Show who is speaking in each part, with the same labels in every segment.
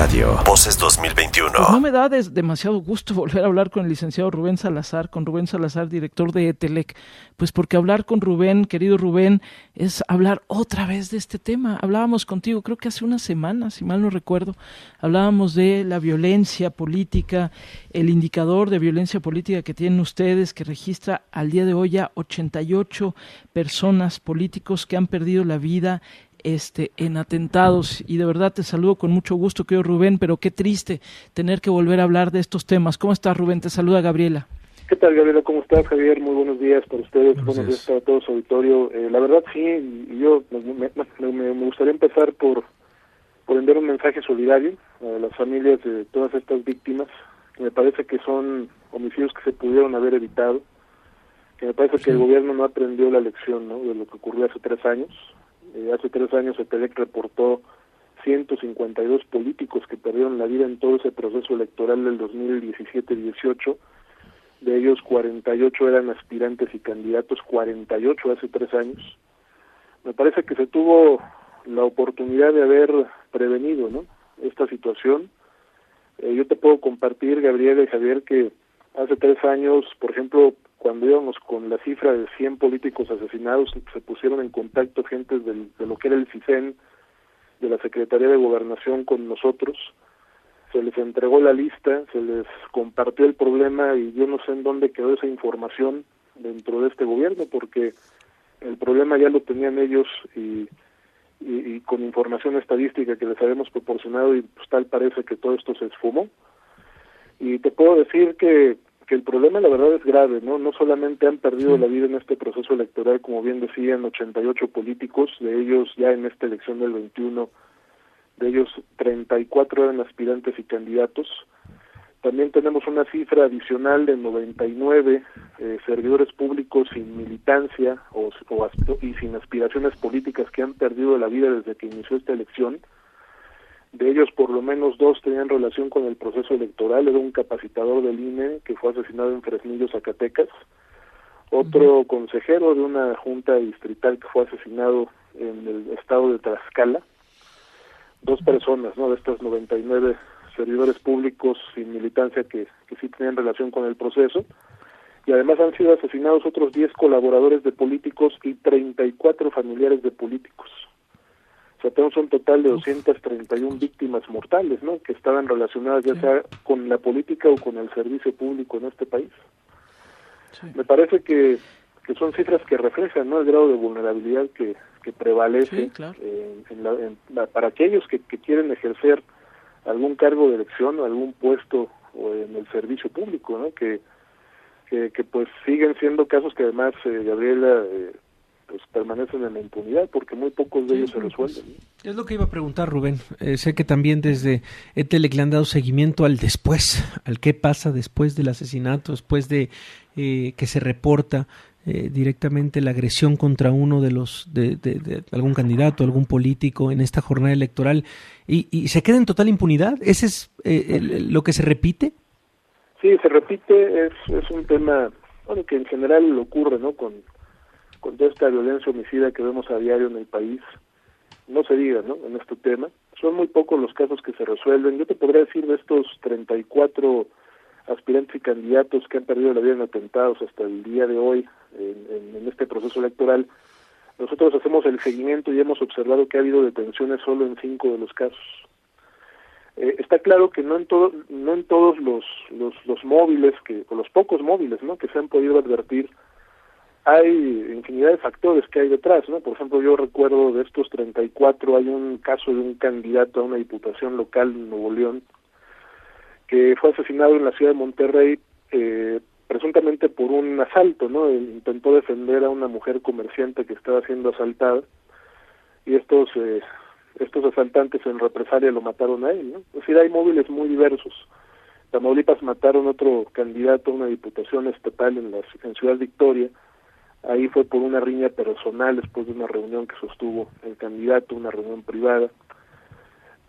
Speaker 1: Radio. Voces 2021.
Speaker 2: Pues no me da demasiado gusto volver a hablar con el licenciado Rubén Salazar, con Rubén Salazar, director de ETELEC. Pues porque hablar con Rubén, querido Rubén, es hablar otra vez de este tema. Hablábamos contigo, creo que hace una semana, si mal no recuerdo, hablábamos de la violencia política, el indicador de violencia política que tienen ustedes, que registra al día de hoy ya 88 personas políticos que han perdido la vida este, en atentados. Y de verdad te saludo con mucho gusto, querido Rubén, pero qué triste tener que volver a hablar de estos temas. ¿Cómo estás, Rubén? Te saluda Gabriela.
Speaker 3: ¿Qué tal, Gabriela? ¿Cómo estás, Javier? Muy buenos días para ustedes, buenos, días para todo su auditorio. Eh, la verdad, sí, yo me, gustaría empezar por, por enviar un mensaje solidario a las familias de todas estas víctimas, que me parece que son homicidios que se pudieron haber evitado, que me parece que el gobierno no aprendió la lección ¿no? de lo que ocurrió hace tres años, eh, hace tres años EPEDEC reportó 152 políticos que perdieron la vida en todo ese proceso electoral del 2017-18. De ellos 48 eran aspirantes y candidatos, 48 hace tres años. Me parece que se tuvo la oportunidad de haber prevenido ¿no? esta situación. Eh, yo te puedo compartir, Gabriel y Javier, que hace tres años, por ejemplo, cuando íbamos con la cifra de 100 políticos asesinados, se pusieron en contacto gentes del, de lo que era el CISEN, de la Secretaría de Gobernación con nosotros, se les entregó la lista, se les compartió el problema y yo no sé en dónde quedó esa información dentro de este gobierno, porque el problema ya lo tenían ellos y, y, con información estadística que les habíamos proporcionado y pues tal parece que todo esto se esfumó. Y te puedo decir que que el problema la verdad es grave, ¿no? No solamente han perdido la vida en este proceso electoral, como bien decían, 88 políticos, de ellos ya en esta elección del 21, de ellos 34 eran aspirantes y candidatos. También tenemos una cifra adicional de 99 eh, servidores públicos sin militancia o, o, y sin aspiraciones políticas que han perdido la vida desde que inició esta elección de ellos, por lo menos dos tenían relación con el proceso electoral. Era un capacitador del INE que fue asesinado en Fresnillo, Zacatecas. Otro consejero de una junta distrital que fue asesinado en el estado de Tlaxcala. Dos personas, ¿no? De estas 99 servidores públicos sin militancia que, que sí tenían relación con el proceso. Y además han sido asesinados otros 10 colaboradores de políticos y 34 familiares de políticos. O sea, tenemos un total de 231 víctimas mortales, ¿no? Que estaban relacionadas ya sea con la política o con el servicio público en este país. Me parece que, que son cifras que reflejan, ¿no? El grado de vulnerabilidad que, que prevalece para aquellos que, que quieren ejercer algún cargo de elección o algún puesto o en el servicio público, ¿no? Que, que, que pues siguen siendo casos que además, eh, Gabriela, eh, pues permanecen en la impunidad porque muy pocos de ellos se resuelven.
Speaker 4: Es lo que iba a preguntar Rubén. Eh, sé que también desde ETELEC le han dado seguimiento al después, al qué pasa después del asesinato, después de eh, que se reporta eh, directamente la agresión contra uno de los de, de, algún candidato, algún político en esta jornada electoral y, y se queda en total impunidad. ¿Ese es lo que se repite?
Speaker 3: Sí, se repite. Es, es un tema bueno, que en general ocurre, ¿no? Con con toda esta violencia homicida que vemos a diario en el país, no se diga, ¿no? En este tema. Son muy pocos los casos que se resuelven. Yo te podría decir de estos 34 aspirantes y candidatos que han perdido la vida en atentados hasta el día de hoy en, en, este proceso electoral, nosotros hacemos el seguimiento y hemos observado que ha habido detenciones solo en cinco de los casos. Eh, está claro que no en todo, no en todos los, los, los móviles que o los pocos móviles no que se han podido advertir hay infinidad de factores que hay detrás, ¿no? Por ejemplo, yo recuerdo de estos 34 hay un caso de un candidato a una diputación local en Nuevo León que fue asesinado en la ciudad de Monterrey eh, presuntamente por un asalto, ¿no? intentó defender a una mujer comerciante que estaba siendo asaltada y estos eh, estos asaltantes en represalia lo mataron a él, ¿no? Es decir, hay móviles muy diversos. Tamaulipas mataron otro candidato a una diputación estatal en la en Ciudad Victoria Ahí fue por una riña personal después de una reunión que sostuvo el candidato, una reunión privada.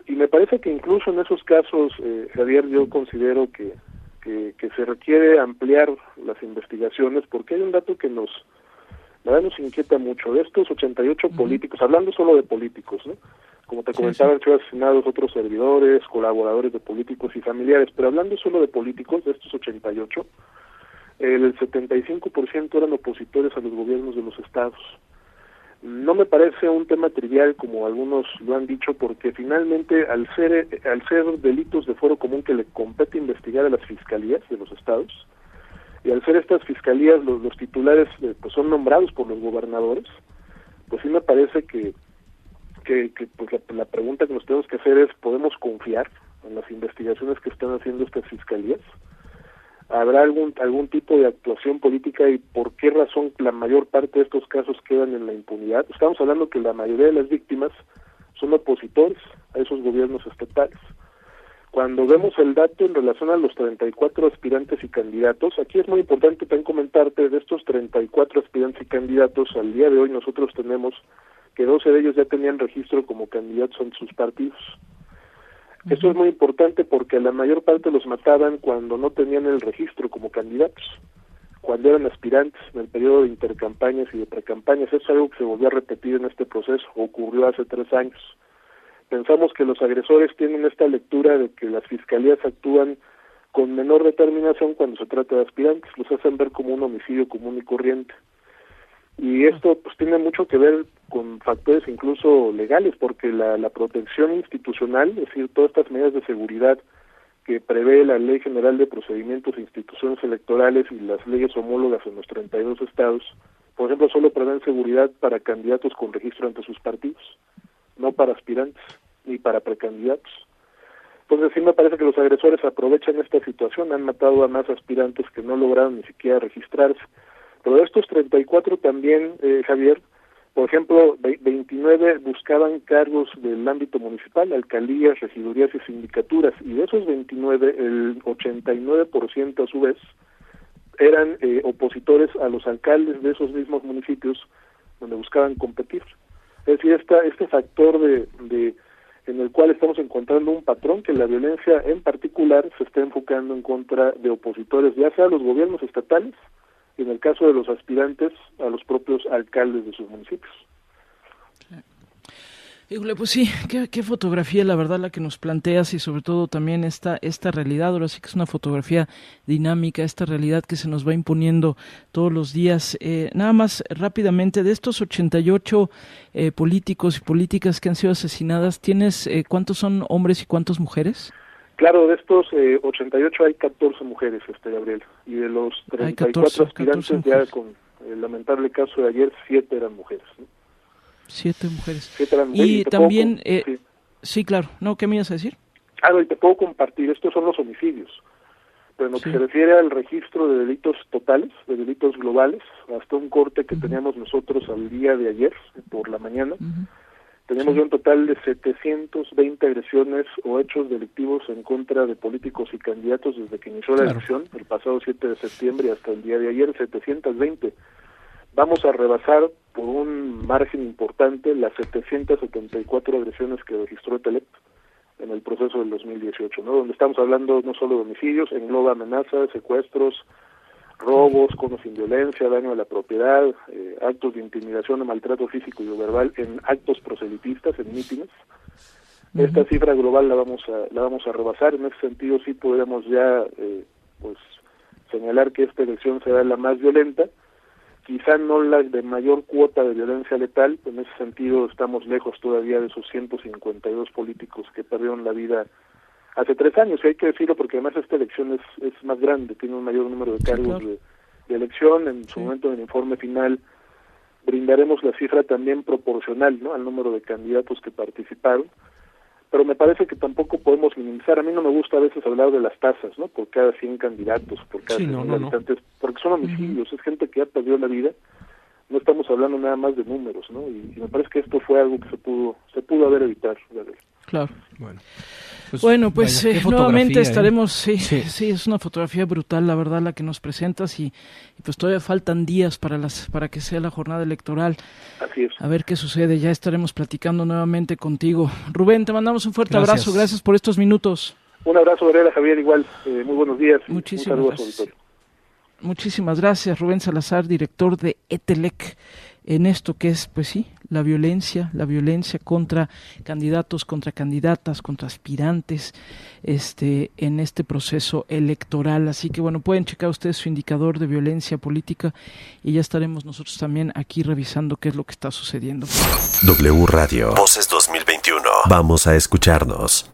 Speaker 3: Y me parece que incluso en esos casos, eh, Javier, yo considero que, que, se requiere ampliar las investigaciones porque hay un dato que nos, la nos inquieta mucho. De estos 88 políticos, hablando solo de políticos, ¿no? Como te comentaba, han sido asesinados otros servidores, colaboradores de políticos y familiares, pero hablando solo de políticos, de estos 88, el 75% eran opositores a los gobiernos de los estados. No me parece un tema trivial como algunos lo han dicho porque finalmente al ser al ser delitos de foro común que le compete investigar a las fiscalías de los estados y al ser estas fiscalías los, los titulares eh, pues son nombrados por los gobernadores, pues sí me parece que que, pues la, pregunta que nos tenemos que hacer es podemos confiar en las investigaciones que están haciendo estas fiscalías habrá algún algún tipo de actuación política y por qué razón la mayor parte de estos casos quedan en la impunidad estamos hablando que la mayoría de las víctimas son opositores a esos gobiernos estatales cuando vemos el dato en relación a los 34 aspirantes y candidatos, aquí es muy importante también comentarte de estos 34 aspirantes y candidatos, al día de hoy nosotros tenemos que 12 de ellos ya tenían registro como candidatos en sus partidos. Esto es muy importante porque la mayor parte los mataban cuando no tenían el registro como candidatos, cuando eran aspirantes en el periodo de intercampañas y de precampañas. Eso es algo que se volvió a repetir en este proceso, ocurrió hace tres años. Pensamos que los agresores tienen esta lectura de que las fiscalías actúan con menor determinación cuando se trata de aspirantes, los hacen ver como un homicidio común y corriente. Y esto pues tiene mucho que ver con factores incluso legales, porque la, protección institucional, es decir, todas estas medidas de seguridad que prevé la Ley General de Procedimientos e Instituciones Electorales y las leyes homólogas en los 32 estados, por ejemplo, solo prevén seguridad para candidatos con registro ante sus partidos, no para aspirantes ni para precandidatos. Entonces sí me parece que los agresores aprovechan esta situación, han matado a más aspirantes que no lograron ni siquiera registrarse. Pero de estos 34 también, eh, Javier, por ejemplo, 29 buscaban cargos del ámbito municipal, alcaldías, regidurías y sindicaturas, y de esos 29, el 89% a su vez eran eh, opositores a los alcaldes de esos mismos municipios donde buscaban competir. Es decir, esta, este factor de, de en el cual estamos encontrando un patrón que la violencia en particular se está enfocando en contra de opositores, ya sea los gobiernos estatales, en el caso de los aspirantes a los propios alcaldes de sus municipios.
Speaker 2: Pues sí, qué, fotografía, la verdad, la que nos planteas y sobre todo también esta, esta realidad, ahora sí que es una fotografía dinámica, esta realidad que se nos va imponiendo todos los días. Eh, nada más rápidamente, de estos 88 eh, políticos y políticas que han sido asesinadas, ¿tienes eh, cuántos son hombres y cuántas mujeres?
Speaker 3: Claro, de estos eh, 88 hay 14 mujeres, este Gabriel, y de los 34 aspirantes ya con el lamentable caso de ayer, 7 eran mujeres.
Speaker 2: Siete mujeres. Y, también, eh, sí. claro, ¿no? ¿Qué me ibas a decir?
Speaker 3: Ah, y te puedo compartir, estos son los homicidios, pero en lo que se refiere al registro de delitos totales, de delitos globales, hasta un corte que teníamos nosotros al día de ayer, por la mañana, tenemos un total de 720 agresiones o hechos delictivos en contra de políticos y candidatos desde que inició la elección, el pasado 7 de septiembre hasta el día de ayer, 720. Vamos a rebasar por un margen importante las 774 agresiones que registró Telep en el proceso del 2018, ¿no? Donde estamos hablando no solo de homicidios, engloba amenazas, secuestros, robos, conos sin violencia, daño a la propiedad, eh, actos de intimidación o maltrato físico y verbal en actos proselitistas, en mítines. Esta cifra global la vamos a la vamos a rebasar. En ese sentido sí podríamos ya eh, pues señalar que esta elección será la más violenta quizá no la de mayor cuota de violencia letal, en ese sentido estamos lejos todavía de esos 152 políticos que perdieron la vida hace tres años, y hay que decirlo porque además esta elección es, es más grande, tiene un mayor número de cargos de, elección, en su momento del informe final brindaremos la cifra también proporcional ¿no? al número de candidatos que participaron, pero me parece que tampoco podemos minimizar. A mí no me gusta a veces hablar de las tasas, ¿no? Por cada 100 candidatos, por cada 100 habitantes, porque son homicidios, es gente que ya perdió la vida. No estamos hablando nada más de números, ¿no? Y, me parece que esto fue algo que se pudo se pudo haber evitado.
Speaker 2: Claro. Bueno. Pues, bueno, pues eh, nuevamente ¿eh? estaremos, sí, sí, es una fotografía brutal, la verdad, la que nos presentas y, pues todavía faltan días para las para que sea la jornada electoral.
Speaker 3: Así es.
Speaker 2: A ver qué sucede, ya estaremos platicando nuevamente contigo. Rubén, te mandamos un fuerte abrazo, gracias por estos minutos.
Speaker 3: Un abrazo, Varela, Javier, igual, eh, muy buenos días.
Speaker 2: Muchísimas gracias. Muchísimas gracias, Rubén Salazar, director de ETELEC en esto que es, pues sí, la violencia, la violencia contra candidatos, contra candidatas, contra aspirantes, este, en este proceso electoral. Así que bueno, pueden checar ustedes su indicador de violencia política y ya estaremos nosotros también aquí revisando qué es lo que está sucediendo.
Speaker 1: W Radio. Voces 2021. Vamos a escucharnos.